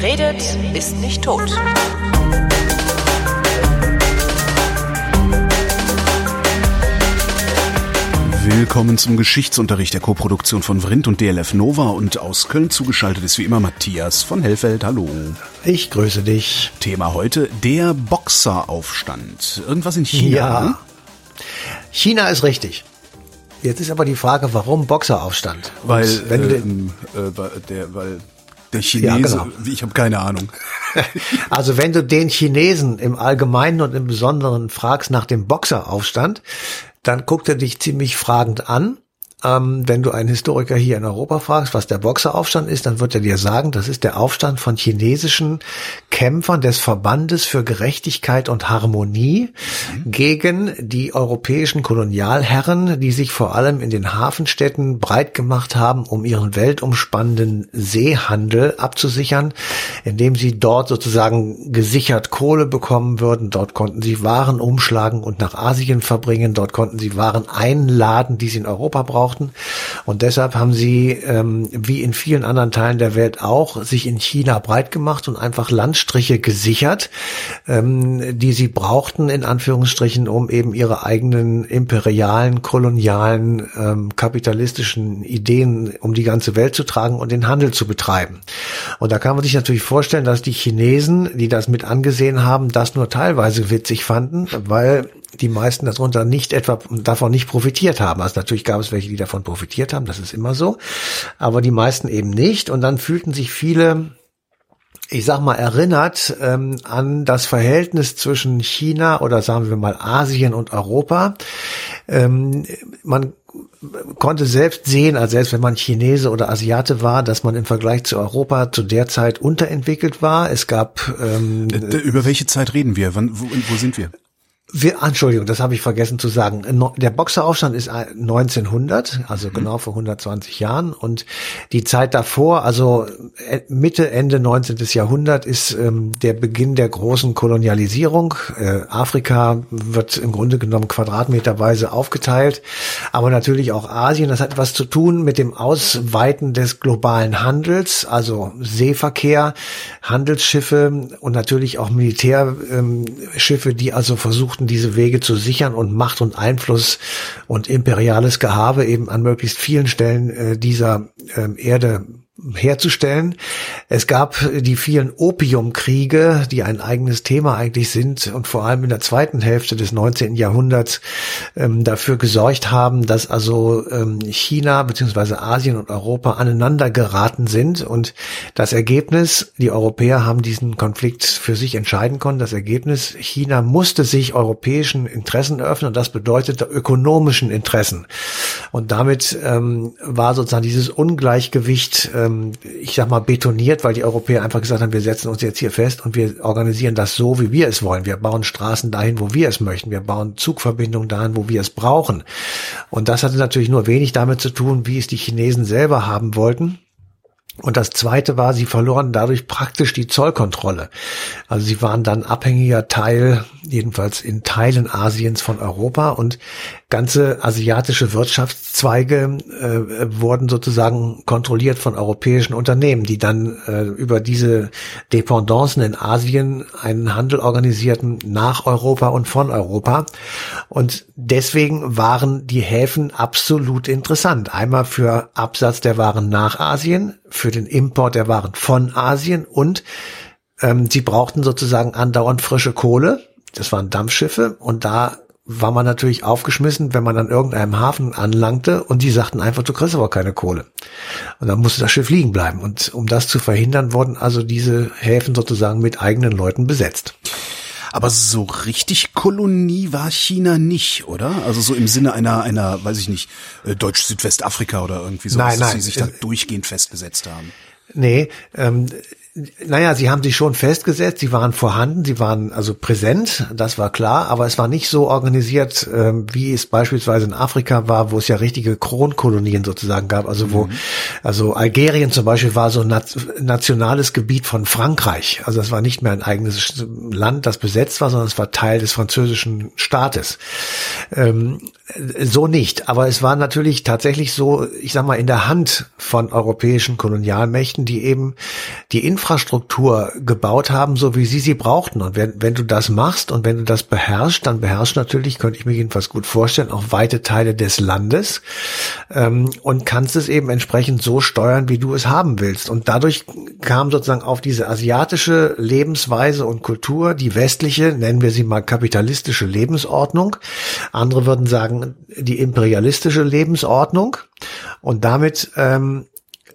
Wer redet, ist nicht tot. Willkommen zum Geschichtsunterricht der Koproduktion von Vrindt und DLF Nova und aus Köln zugeschaltet ist wie immer Matthias von Hellfeld. Hallo. Ich grüße dich. Thema heute der Boxeraufstand. Irgendwas in China. Ja. China ist richtig. Jetzt ist aber die Frage, warum Boxeraufstand? Und Weil, wenn du den, ähm, äh, weil der, weil der Chinese, genau. ich habe keine Ahnung. also wenn du den Chinesen im Allgemeinen und im Besonderen fragst nach dem Boxeraufstand, dann guckt er dich ziemlich fragend an. Ähm, wenn du einen Historiker hier in Europa fragst, was der Boxeraufstand ist, dann wird er dir sagen, das ist der Aufstand von chinesischen Kämpfern des Verbandes für Gerechtigkeit und Harmonie gegen die europäischen Kolonialherren, die sich vor allem in den Hafenstädten breit gemacht haben, um ihren weltumspannenden Seehandel abzusichern, indem sie dort sozusagen gesichert Kohle bekommen würden. Dort konnten sie Waren umschlagen und nach Asien verbringen. Dort konnten sie Waren einladen, die sie in Europa brauchten. Und deshalb haben sie, ähm, wie in vielen anderen Teilen der Welt auch, sich in China breit gemacht und einfach Landstriche gesichert, ähm, die sie brauchten, in Anführungsstrichen, um eben ihre eigenen imperialen, kolonialen, ähm, kapitalistischen Ideen um die ganze Welt zu tragen und den Handel zu betreiben. Und da kann man sich natürlich vorstellen, dass die Chinesen, die das mit angesehen haben, das nur teilweise witzig fanden, weil die meisten darunter nicht etwa davon nicht profitiert haben. Also natürlich gab es welche, die davon profitiert haben, das ist immer so, aber die meisten eben nicht. Und dann fühlten sich viele ich sag mal, erinnert ähm, an das Verhältnis zwischen China oder sagen wir mal Asien und Europa. Ähm, man konnte selbst sehen, also selbst wenn man Chinese oder Asiate war, dass man im Vergleich zu Europa zu der Zeit unterentwickelt war. Es gab ähm, Äh, Über welche Zeit reden wir? Wann, wo, wo sind wir? Wir, Entschuldigung, das habe ich vergessen zu sagen. Der Boxeraufstand ist 1900, also genau vor 120 Jahren. Und die Zeit davor, also äh, Mitte, Ende 19. Jahrhundert, ist ähm, der Beginn der großen Kolonialisierung. Äh, Afrika wird im Grunde genommen quadratmeterweise aufgeteilt, aber natürlich auch Asien. Das hat etwas zu tun mit dem Ausweiten des globalen Handels, also Seeverkehr, Handelsschiffe und natürlich auch Militärschiffe, die also versuchten, diese Wege zu sichern und Macht und Einfluss und imperiales Gehabe eben an möglichst vielen Stellen äh, dieser ähm, Erde herzustellen. Es gab die vielen Opiumkriege, die ein eigenes Thema eigentlich sind und vor allem in der zweiten Hälfte des 19. Jahrhunderts ähm, dafür gesorgt haben, dass also ähm, China beziehungsweise Asien und Europa aneinander geraten sind und das Ergebnis, die Europäer haben diesen Konflikt für sich entscheiden können. Das Ergebnis, China musste sich europäischen Interessen öffnen und das bedeutete ökonomischen Interessen. Und damit ähm, war sozusagen dieses Ungleichgewicht, ähm, ich sag mal, betoniert, weil die Europäer einfach gesagt haben, wir setzen uns jetzt hier fest und wir organisieren das so, wie wir es wollen. Wir bauen Straßen dahin, wo wir es möchten. Wir bauen Zugverbindungen dahin, wo wir es brauchen. Und das hatte natürlich nur wenig damit zu tun, wie es die Chinesen selber haben wollten. Und das zweite war, sie verloren dadurch praktisch die Zollkontrolle. Also sie waren dann abhängiger Teil, jedenfalls in Teilen Asiens von Europa und ganze asiatische Wirtschaftszweige äh, wurden sozusagen kontrolliert von europäischen Unternehmen, die dann äh, über diese Dependancen in Asien einen Handel organisierten nach Europa und von Europa. Und deswegen waren die Häfen absolut interessant. Einmal für Absatz der Waren nach Asien, für den Import der Waren von Asien und ähm, sie brauchten sozusagen andauernd frische Kohle. Das waren Dampfschiffe und da war man natürlich aufgeschmissen, wenn man an irgendeinem Hafen anlangte und die sagten einfach, du kriegst aber keine Kohle. Und dann musste das Schiff liegen bleiben. Und um das zu verhindern, wurden also diese Häfen sozusagen mit eigenen Leuten besetzt. Aber so richtig Kolonie war China nicht, oder? Also so im Sinne einer, einer, weiß ich nicht, äh, Deutsch-Südwestafrika oder irgendwie so, Nein, dass nein. sie sich da durchgehend festgesetzt haben. Nee, ähm, naja, sie haben sich schon festgesetzt, sie waren vorhanden, sie waren also präsent, das war klar, aber es war nicht so organisiert, ähm, wie es beispielsweise in Afrika war, wo es ja richtige Kronkolonien sozusagen gab, also wo, also Algerien zum Beispiel war so ein nat nationales Gebiet von Frankreich, also das war nicht mehr ein eigenes Land, das besetzt war, sondern es war Teil des französischen Staates. Ähm, so nicht, aber es war natürlich tatsächlich so, ich sag mal, in der Hand von europäischen Kolonialmächten, die eben die Infrastruktur gebaut haben, so wie sie sie brauchten. Und wenn, wenn du das machst und wenn du das beherrschst, dann beherrschst natürlich, könnte ich mir jedenfalls gut vorstellen, auch weite Teile des Landes ähm, und kannst es eben entsprechend so steuern, wie du es haben willst. Und dadurch kam sozusagen auf diese asiatische Lebensweise und Kultur, die westliche, nennen wir sie mal kapitalistische Lebensordnung. Andere würden sagen, die imperialistische Lebensordnung. Und damit ähm,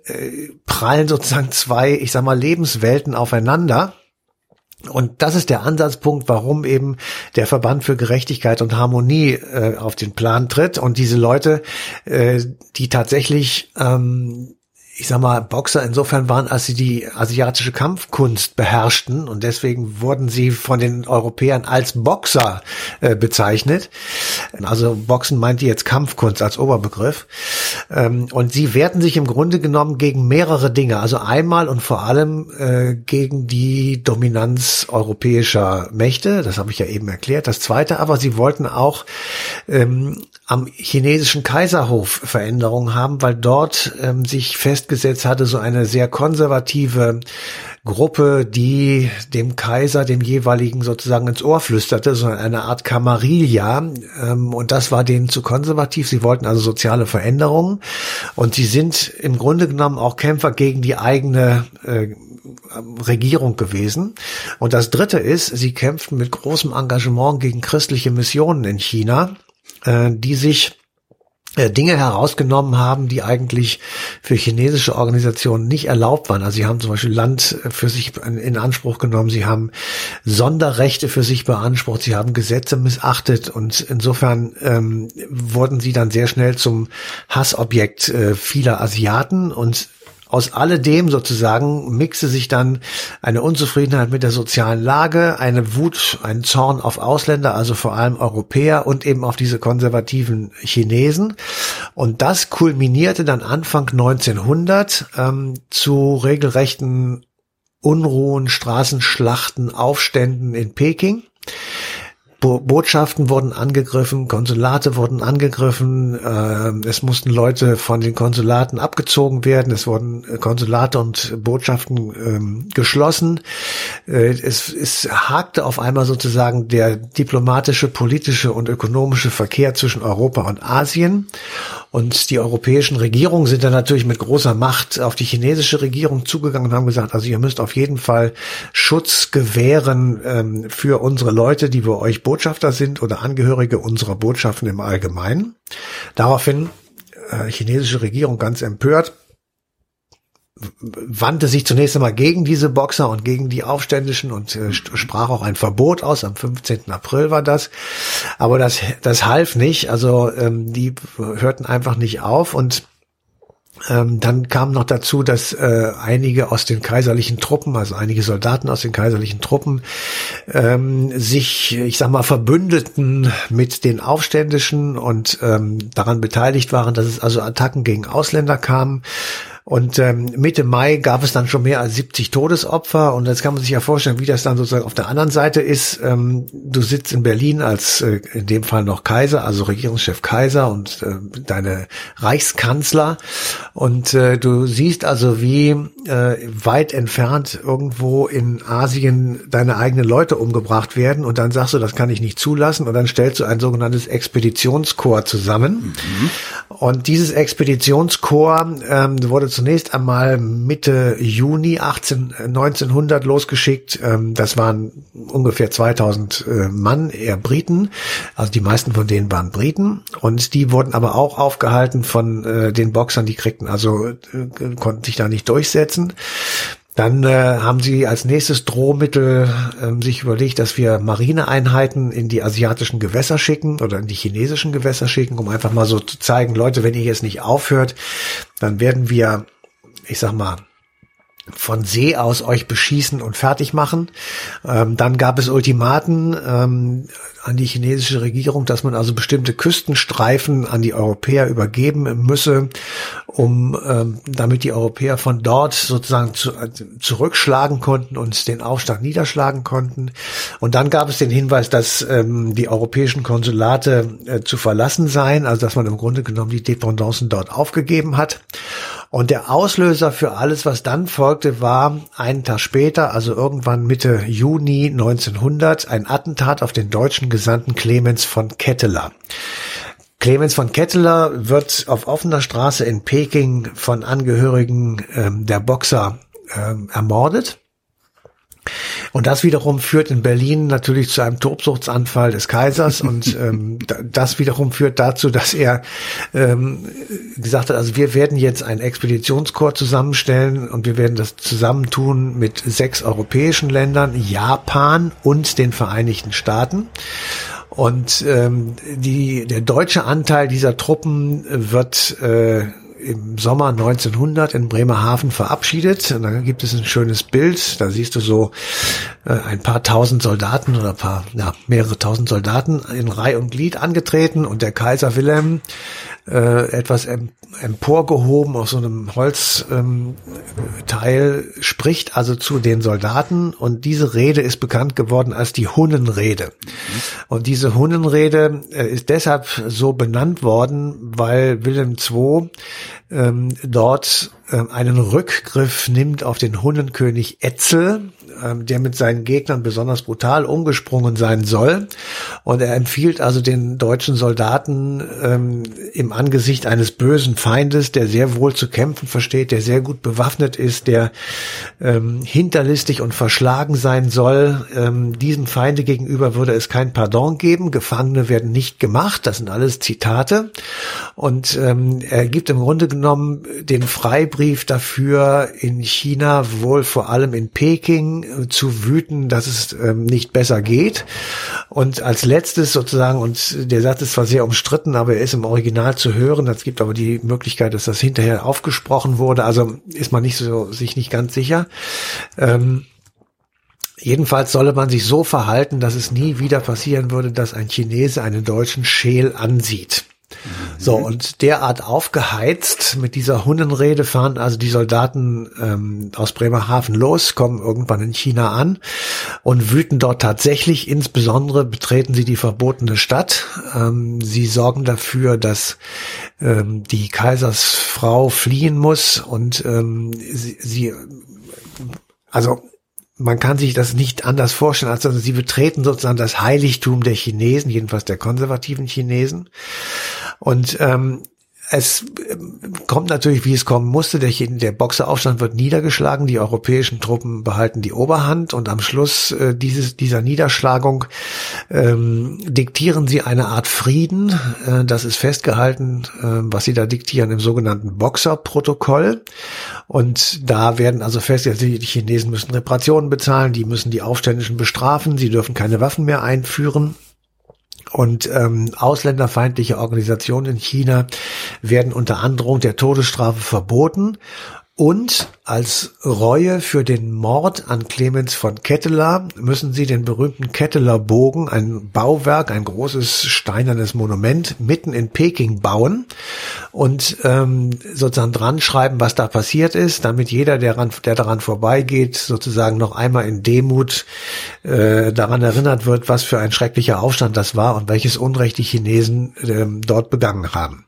äh, prallen sozusagen zwei, ich sag mal, Lebenswelten aufeinander. Und das ist der Ansatzpunkt, warum eben der Verband für Gerechtigkeit und Harmonie äh, auf den Plan tritt und diese Leute, äh, die tatsächlich ähm, ich sag mal, Boxer insofern waren, als sie die asiatische Kampfkunst beherrschten und deswegen wurden sie von den Europäern als Boxer äh, bezeichnet. Also Boxen meinte jetzt Kampfkunst als Oberbegriff. Ähm, und sie wehrten sich im Grunde genommen gegen mehrere Dinge. Also einmal und vor allem äh, gegen die Dominanz europäischer Mächte. Das habe ich ja eben erklärt. Das zweite aber, sie wollten auch ähm, am chinesischen Kaiserhof Veränderungen haben, weil dort ähm, sich festgesetzt hatte, so eine sehr konservative Gruppe, die dem Kaiser, dem jeweiligen sozusagen ins Ohr flüsterte, so eine Art Camarilla. Ähm, und das war denen zu konservativ. Sie wollten also soziale Veränderungen. Und sie sind im Grunde genommen auch Kämpfer gegen die eigene äh, Regierung gewesen. Und das dritte ist, sie kämpften mit großem Engagement gegen christliche Missionen in China äh, die sich Dinge herausgenommen haben, die eigentlich für chinesische Organisationen nicht erlaubt waren. Also sie haben zum Beispiel Land für sich in Anspruch genommen, sie haben Sonderrechte für sich beansprucht, sie haben Gesetze missachtet und insofern ähm, wurden sie dann sehr schnell zum Hassobjekt äh, vieler Asiaten und aus alledem sozusagen mixe sich dann eine Unzufriedenheit mit der sozialen Lage, eine Wut, ein Zorn auf Ausländer, also vor allem Europäer und eben auf diese konservativen Chinesen. Und das kulminierte dann Anfang 1900 ähm, zu regelrechten Unruhen, Straßenschlachten, Aufständen in Peking. Bo Botschaften wurden angegriffen, Konsulate wurden angegriffen, äh, es mussten Leute von den Konsulaten abgezogen werden, es wurden Konsulate und Botschaften ähm, geschlossen. Äh, es, es hakte auf einmal sozusagen der diplomatische, politische und ökonomische Verkehr zwischen Europa und Asien. Und die europäischen Regierungen sind dann natürlich mit großer Macht auf die chinesische Regierung zugegangen und haben gesagt, also ihr müsst auf jeden Fall Schutz gewähren ähm, für unsere Leute, die wir euch Botschafter sind oder Angehörige unserer Botschaften im Allgemeinen. Daraufhin äh, chinesische Regierung ganz empört wandte sich zunächst einmal gegen diese Boxer und gegen die Aufständischen und äh, sprach auch ein Verbot aus. Am 15. April war das. Aber das, das half nicht. Also ähm, die hörten einfach nicht auf und ähm, dann kam noch dazu, dass äh, einige aus den kaiserlichen Truppen, also einige Soldaten aus den kaiserlichen Truppen, ähm, sich, ich sag mal, verbündeten mit den Aufständischen und ähm, daran beteiligt waren, dass es also Attacken gegen Ausländer kam. Und ähm, Mitte Mai gab es dann schon mehr als 70 Todesopfer. Und jetzt kann man sich ja vorstellen, wie das dann sozusagen auf der anderen Seite ist. Ähm, du sitzt in Berlin als äh, in dem Fall noch Kaiser, also Regierungschef Kaiser und äh, deine Reichskanzler. Und äh, du siehst also, wie äh, weit entfernt irgendwo in Asien deine eigenen Leute umgebracht werden. Und dann sagst du, das kann ich nicht zulassen. Und dann stellst du ein sogenanntes Expeditionskorps zusammen. Mhm. Und dieses Expeditionskorps ähm, wurde zunächst einmal Mitte Juni 18, 1900 losgeschickt. Ähm, das waren ungefähr 2000 äh, Mann, eher Briten. Also die meisten von denen waren Briten. Und die wurden aber auch aufgehalten von äh, den Boxern. Die kriegten also, äh, konnten sich da nicht durchsetzen. Dann äh, haben sie als nächstes Drohmittel äh, sich überlegt, dass wir Marineeinheiten in die asiatischen Gewässer schicken oder in die chinesischen Gewässer schicken, um einfach mal so zu zeigen, Leute, wenn ihr jetzt nicht aufhört, dann werden wir, ich sag mal, von See aus euch beschießen und fertig machen. Ähm, dann gab es Ultimaten ähm, an die chinesische Regierung, dass man also bestimmte Küstenstreifen an die Europäer übergeben müsse, um ähm, damit die Europäer von dort sozusagen zu, äh, zurückschlagen konnten und den Aufstand niederschlagen konnten. Und dann gab es den Hinweis, dass ähm, die europäischen Konsulate äh, zu verlassen seien, also dass man im Grunde genommen die Dependancen dort aufgegeben hat. Und der Auslöser für alles, was dann folgte, war einen Tag später, also irgendwann Mitte Juni 1900, ein Attentat auf den deutschen Gesandten Clemens von Ketteler. Clemens von Ketteler wird auf offener Straße in Peking von Angehörigen ähm, der Boxer ähm, ermordet. Und das wiederum führt in Berlin natürlich zu einem Tobsuchtsanfall des Kaisers und ähm, das wiederum führt dazu, dass er ähm, gesagt hat, also wir werden jetzt ein Expeditionskorps zusammenstellen und wir werden das zusammentun mit sechs europäischen Ländern, Japan und den Vereinigten Staaten. Und ähm, die, der deutsche Anteil dieser Truppen wird äh, im Sommer 1900 in Bremerhaven verabschiedet. Und da gibt es ein schönes Bild. Da siehst du so äh, ein paar tausend Soldaten oder paar, ja, mehrere tausend Soldaten in Reih und Glied angetreten und der Kaiser Wilhelm äh, etwas emporgehoben aus so einem Holzteil, ähm, spricht also zu den Soldaten und diese Rede ist bekannt geworden als die Hunnenrede. Und diese Hunnenrede äh, ist deshalb so benannt worden, weil Wilhelm II ähm, dort einen Rückgriff nimmt auf den Hunnenkönig Etzel, ähm, der mit seinen Gegnern besonders brutal umgesprungen sein soll. Und er empfiehlt also den deutschen Soldaten ähm, im Angesicht eines bösen Feindes, der sehr wohl zu kämpfen versteht, der sehr gut bewaffnet ist, der ähm, hinterlistig und verschlagen sein soll. Ähm, diesem Feinde gegenüber würde es kein Pardon geben. Gefangene werden nicht gemacht. Das sind alles Zitate. Und ähm, er gibt im Grunde genommen den Freibrief dafür, in China, wohl vor allem in Peking, zu wüten, dass es ähm, nicht besser geht. Und als letztes sozusagen, und der Satz ist zwar sehr umstritten, aber er ist im Original zu hören. Es gibt aber die Möglichkeit, dass das hinterher aufgesprochen wurde. Also ist man nicht so, sich nicht ganz sicher. Ähm, Jedenfalls solle man sich so verhalten, dass es nie wieder passieren würde, dass ein Chinese einen Deutschen scheel ansieht. So, und derart aufgeheizt mit dieser Hundenrede fahren also die Soldaten ähm, aus Bremerhaven los, kommen irgendwann in China an und wüten dort tatsächlich. Insbesondere betreten sie die verbotene Stadt. Ähm, sie sorgen dafür, dass ähm, die Kaisersfrau fliehen muss und ähm, sie, sie also man kann sich das nicht anders vorstellen, als dass sie betreten sozusagen das Heiligtum der Chinesen, jedenfalls der konservativen Chinesen. Und ähm, es ähm, kommt natürlich, wie es kommen musste. Der, der Boxeraufstand wird niedergeschlagen. Die europäischen Truppen behalten die Oberhand und am Schluss äh, dieses, dieser Niederschlagung ähm, diktieren sie eine Art Frieden. Äh, das ist festgehalten, äh, was sie da diktieren im sogenannten Boxerprotokoll. Und da werden also festgehalten, die Chinesen müssen Reparationen bezahlen, die müssen die Aufständischen bestrafen, sie dürfen keine Waffen mehr einführen. Und ähm, ausländerfeindliche Organisationen in China werden unter Androhung der Todesstrafe verboten. Und als Reue für den Mord an Clemens von Ketteler müssen sie den berühmten Ketteler Bogen, ein Bauwerk, ein großes steinernes Monument mitten in Peking bauen und ähm, sozusagen dran schreiben, was da passiert ist, damit jeder, der, ran, der daran vorbeigeht, sozusagen noch einmal in Demut äh, daran erinnert wird, was für ein schrecklicher Aufstand das war und welches Unrecht die Chinesen äh, dort begangen haben.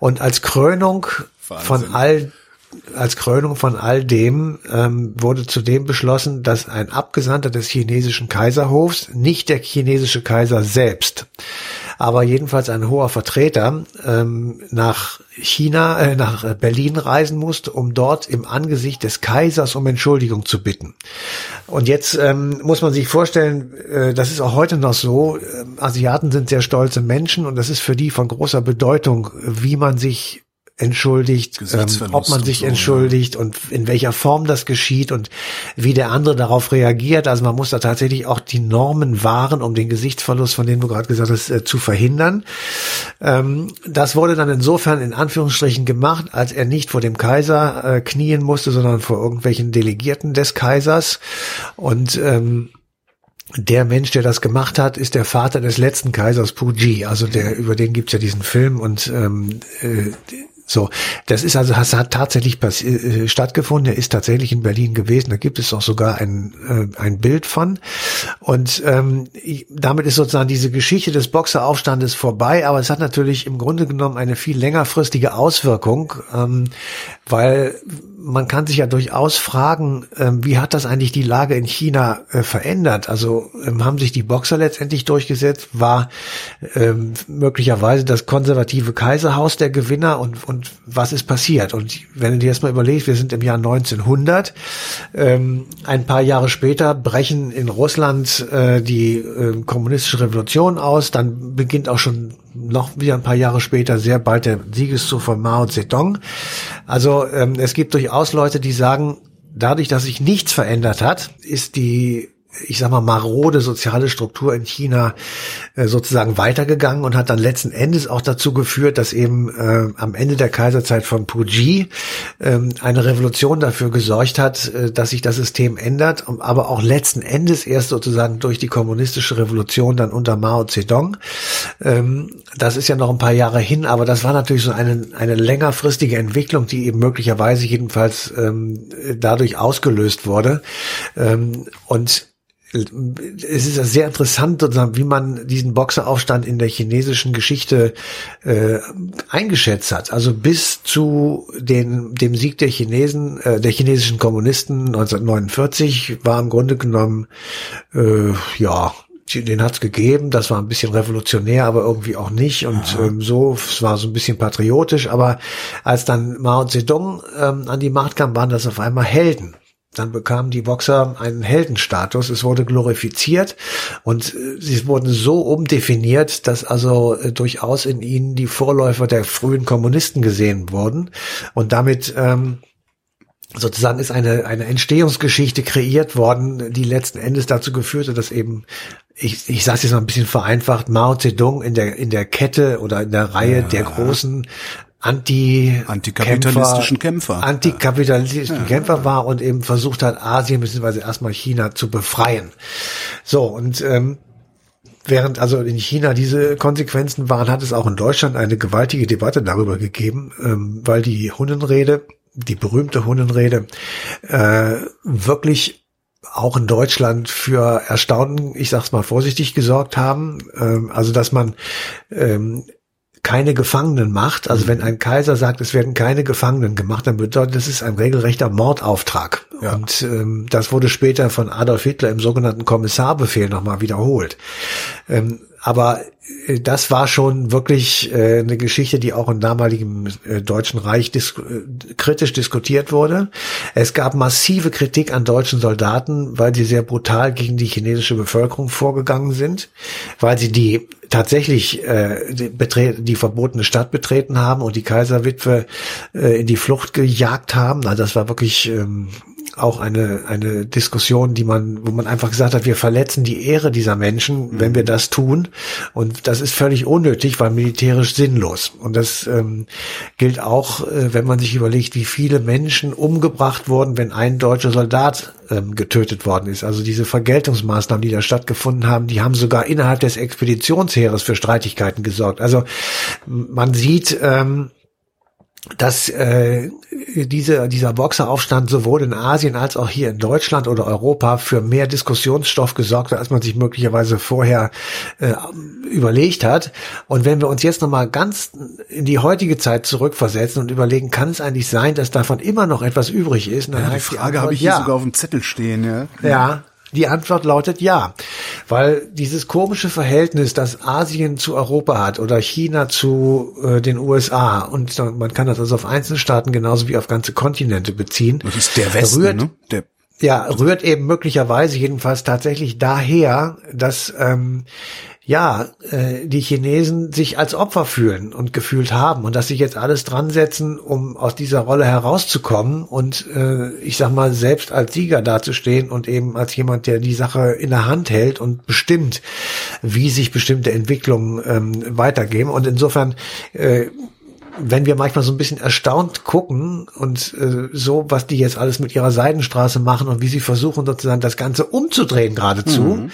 Und als Krönung Wahnsinn. von all als Krönung von all dem ähm, wurde zudem beschlossen, dass ein Abgesandter des chinesischen Kaiserhofs, nicht der chinesische Kaiser selbst, aber jedenfalls ein hoher Vertreter ähm, nach China, äh, nach Berlin reisen musste, um dort im Angesicht des Kaisers um Entschuldigung zu bitten. Und jetzt ähm, muss man sich vorstellen, äh, das ist auch heute noch so, äh, Asiaten sind sehr stolze Menschen und das ist für die von großer Bedeutung, wie man sich entschuldigt, ähm, ob man sich entschuldigt und in welcher Form das geschieht und wie der andere darauf reagiert. Also man muss da tatsächlich auch die Normen wahren, um den Gesichtsverlust, von dem du gerade gesagt hast, äh, zu verhindern. Ähm, das wurde dann insofern in Anführungsstrichen gemacht, als er nicht vor dem Kaiser äh, knien musste, sondern vor irgendwelchen Delegierten des Kaisers und ähm, der Mensch, der das gemacht hat, ist der Vater des letzten Kaisers Puji. Also der, über den gibt's ja diesen Film und ähm, äh, So, das ist also, das hat tatsächlich äh, stattgefunden. Er ist tatsächlich in Berlin gewesen. Da gibt es auch sogar ein, äh, ein Bild von. Und ähm, damit ist sozusagen diese Geschichte des Boxeraufstandes vorbei. Aber es hat natürlich im Grunde genommen eine viel längerfristige Auswirkung, ähm, weil man kann sich ja durchaus fragen, ähm, wie hat das eigentlich die Lage in China äh, verändert? Also ähm, haben sich die Boxer letztendlich durchgesetzt? War ähm, möglicherweise das konservative Kaiserhaus der Gewinner und, und was ist passiert? Und wenn du dir erstmal überlegst, wir sind im Jahr 1900, ähm, ein paar Jahre später brechen in Russland äh, die kommunistische Revolution aus, dann beginnt auch schon noch wieder ein paar Jahre später sehr bald der Siegeszug von Mao Zedong. Also ähm, es gibt durchaus Leute, die sagen, dadurch, dass sich nichts verändert hat, ist die ich sag mal, marode soziale Struktur in China äh, sozusagen weitergegangen und hat dann letzten Endes auch dazu geführt, dass eben äh, am Ende der Kaiserzeit von Puji äh, eine Revolution dafür gesorgt hat, äh, dass sich das System ändert, aber auch letzten Endes erst sozusagen durch die kommunistische Revolution dann unter Mao Zedong. Ähm, das ist ja noch ein paar Jahre hin, aber das war natürlich so eine, eine längerfristige Entwicklung, die eben möglicherweise jedenfalls ähm, dadurch ausgelöst wurde. Ähm, und es ist ja sehr interessant, wie man diesen Boxeraufstand in der chinesischen Geschichte äh, eingeschätzt hat. Also bis zu den, dem Sieg der Chinesen, äh, der chinesischen Kommunisten 1949 war im Grunde genommen, äh, ja, den hat's gegeben, das war ein bisschen revolutionär, aber irgendwie auch nicht. Und ähm, so, es war so ein bisschen patriotisch, aber als dann Mao Zedong ähm, an die Macht kam, waren das auf einmal Helden dann bekamen die Boxer einen Heldenstatus, es wurde glorifiziert und äh, sie wurden so umdefiniert, dass also äh, durchaus in ihnen die Vorläufer der frühen Kommunisten gesehen wurden und damit ähm, sozusagen ist eine, eine Entstehungsgeschichte kreiert worden, die letzten Endes dazu geführte, dass eben, ich, ich sage jetzt mal ein bisschen vereinfacht, Mao Zedong in der, in der Kette oder in der Reihe ja. der großen Anti antikapitalistischen Kämpfer, antikapitalistischen ja. Kämpfer war und eben versucht hat, Asien bzw. erstmal China zu befreien. So und ähm, während also in China diese Konsequenzen waren, hat es auch in Deutschland eine gewaltige Debatte darüber gegeben, ähm, weil die Hunnenrede, die berühmte Hunnenrede, äh, wirklich auch in Deutschland für Erstaunen, ich sag's mal vorsichtig, gesorgt haben. Ähm, also dass man ähm, keine Gefangenen macht, also wenn ein Kaiser sagt, es werden keine Gefangenen gemacht, dann bedeutet das ist ein regelrechter Mordauftrag. Ja. Und ähm, das wurde später von Adolf Hitler im sogenannten Kommissarbefehl nochmal wiederholt. Ähm, aber äh, das war schon wirklich äh, eine Geschichte, die auch im damaligen äh, Deutschen Reich dis äh, kritisch diskutiert wurde. Es gab massive Kritik an deutschen Soldaten, weil sie sehr brutal gegen die chinesische Bevölkerung vorgegangen sind, weil sie die tatsächlich äh, die, die verbotene Stadt betreten haben und die Kaiserwitwe äh, in die Flucht gejagt haben. Also das war wirklich ähm, auch eine, eine Diskussion, die man, wo man einfach gesagt hat, wir verletzen die Ehre dieser Menschen, wenn wir das tun. Und das ist völlig unnötig, weil militärisch sinnlos. Und das ähm, gilt auch, äh, wenn man sich überlegt, wie viele Menschen umgebracht wurden, wenn ein deutscher Soldat ähm, getötet worden ist. Also diese Vergeltungsmaßnahmen, die da stattgefunden haben, die haben sogar innerhalb des Expeditionsheeres für Streitigkeiten gesorgt. Also man sieht, ähm, dass äh, diese, dieser Boxeraufstand sowohl in Asien als auch hier in Deutschland oder Europa für mehr Diskussionsstoff gesorgt hat, als man sich möglicherweise vorher äh, überlegt hat. Und wenn wir uns jetzt nochmal ganz in die heutige Zeit zurückversetzen und überlegen, kann es eigentlich sein, dass davon immer noch etwas übrig ist? Ja, die Frage habe ich hier ja. sogar auf dem Zettel stehen. Ja, ja die Antwort lautet ja, weil dieses komische Verhältnis, das Asien zu Europa hat oder China zu äh, den USA und man kann das also auf Einzelstaaten genauso wie auf ganze Kontinente beziehen. Das ist der Westen, rührt, ne? Der ja, rührt eben möglicherweise jedenfalls tatsächlich daher, dass ähm, ja, äh, die Chinesen sich als Opfer fühlen und gefühlt haben und dass sie jetzt alles dran setzen, um aus dieser Rolle herauszukommen und äh, ich sag mal selbst als Sieger dazustehen und eben als jemand, der die Sache in der Hand hält und bestimmt, wie sich bestimmte Entwicklungen ähm, weitergehen. Und insofern äh, wenn wir manchmal so ein bisschen erstaunt gucken und äh, so, was die jetzt alles mit ihrer Seidenstraße machen und wie sie versuchen sozusagen das Ganze umzudrehen geradezu, mhm.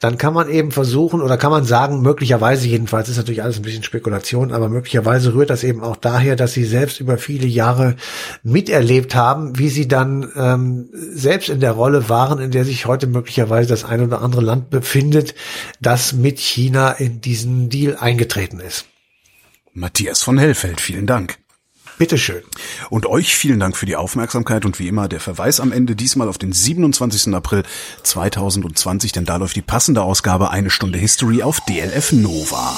dann kann man eben versuchen oder kann man sagen, möglicherweise jedenfalls ist natürlich alles ein bisschen Spekulation, aber möglicherweise rührt das eben auch daher, dass sie selbst über viele Jahre miterlebt haben, wie sie dann ähm, selbst in der Rolle waren, in der sich heute möglicherweise das ein oder andere Land befindet, das mit China in diesen Deal eingetreten ist. Matthias von Hellfeld, vielen Dank. Bitteschön. Und euch vielen Dank für die Aufmerksamkeit und wie immer der Verweis am Ende diesmal auf den 27. April 2020, denn da läuft die passende Ausgabe Eine Stunde History auf DLF Nova.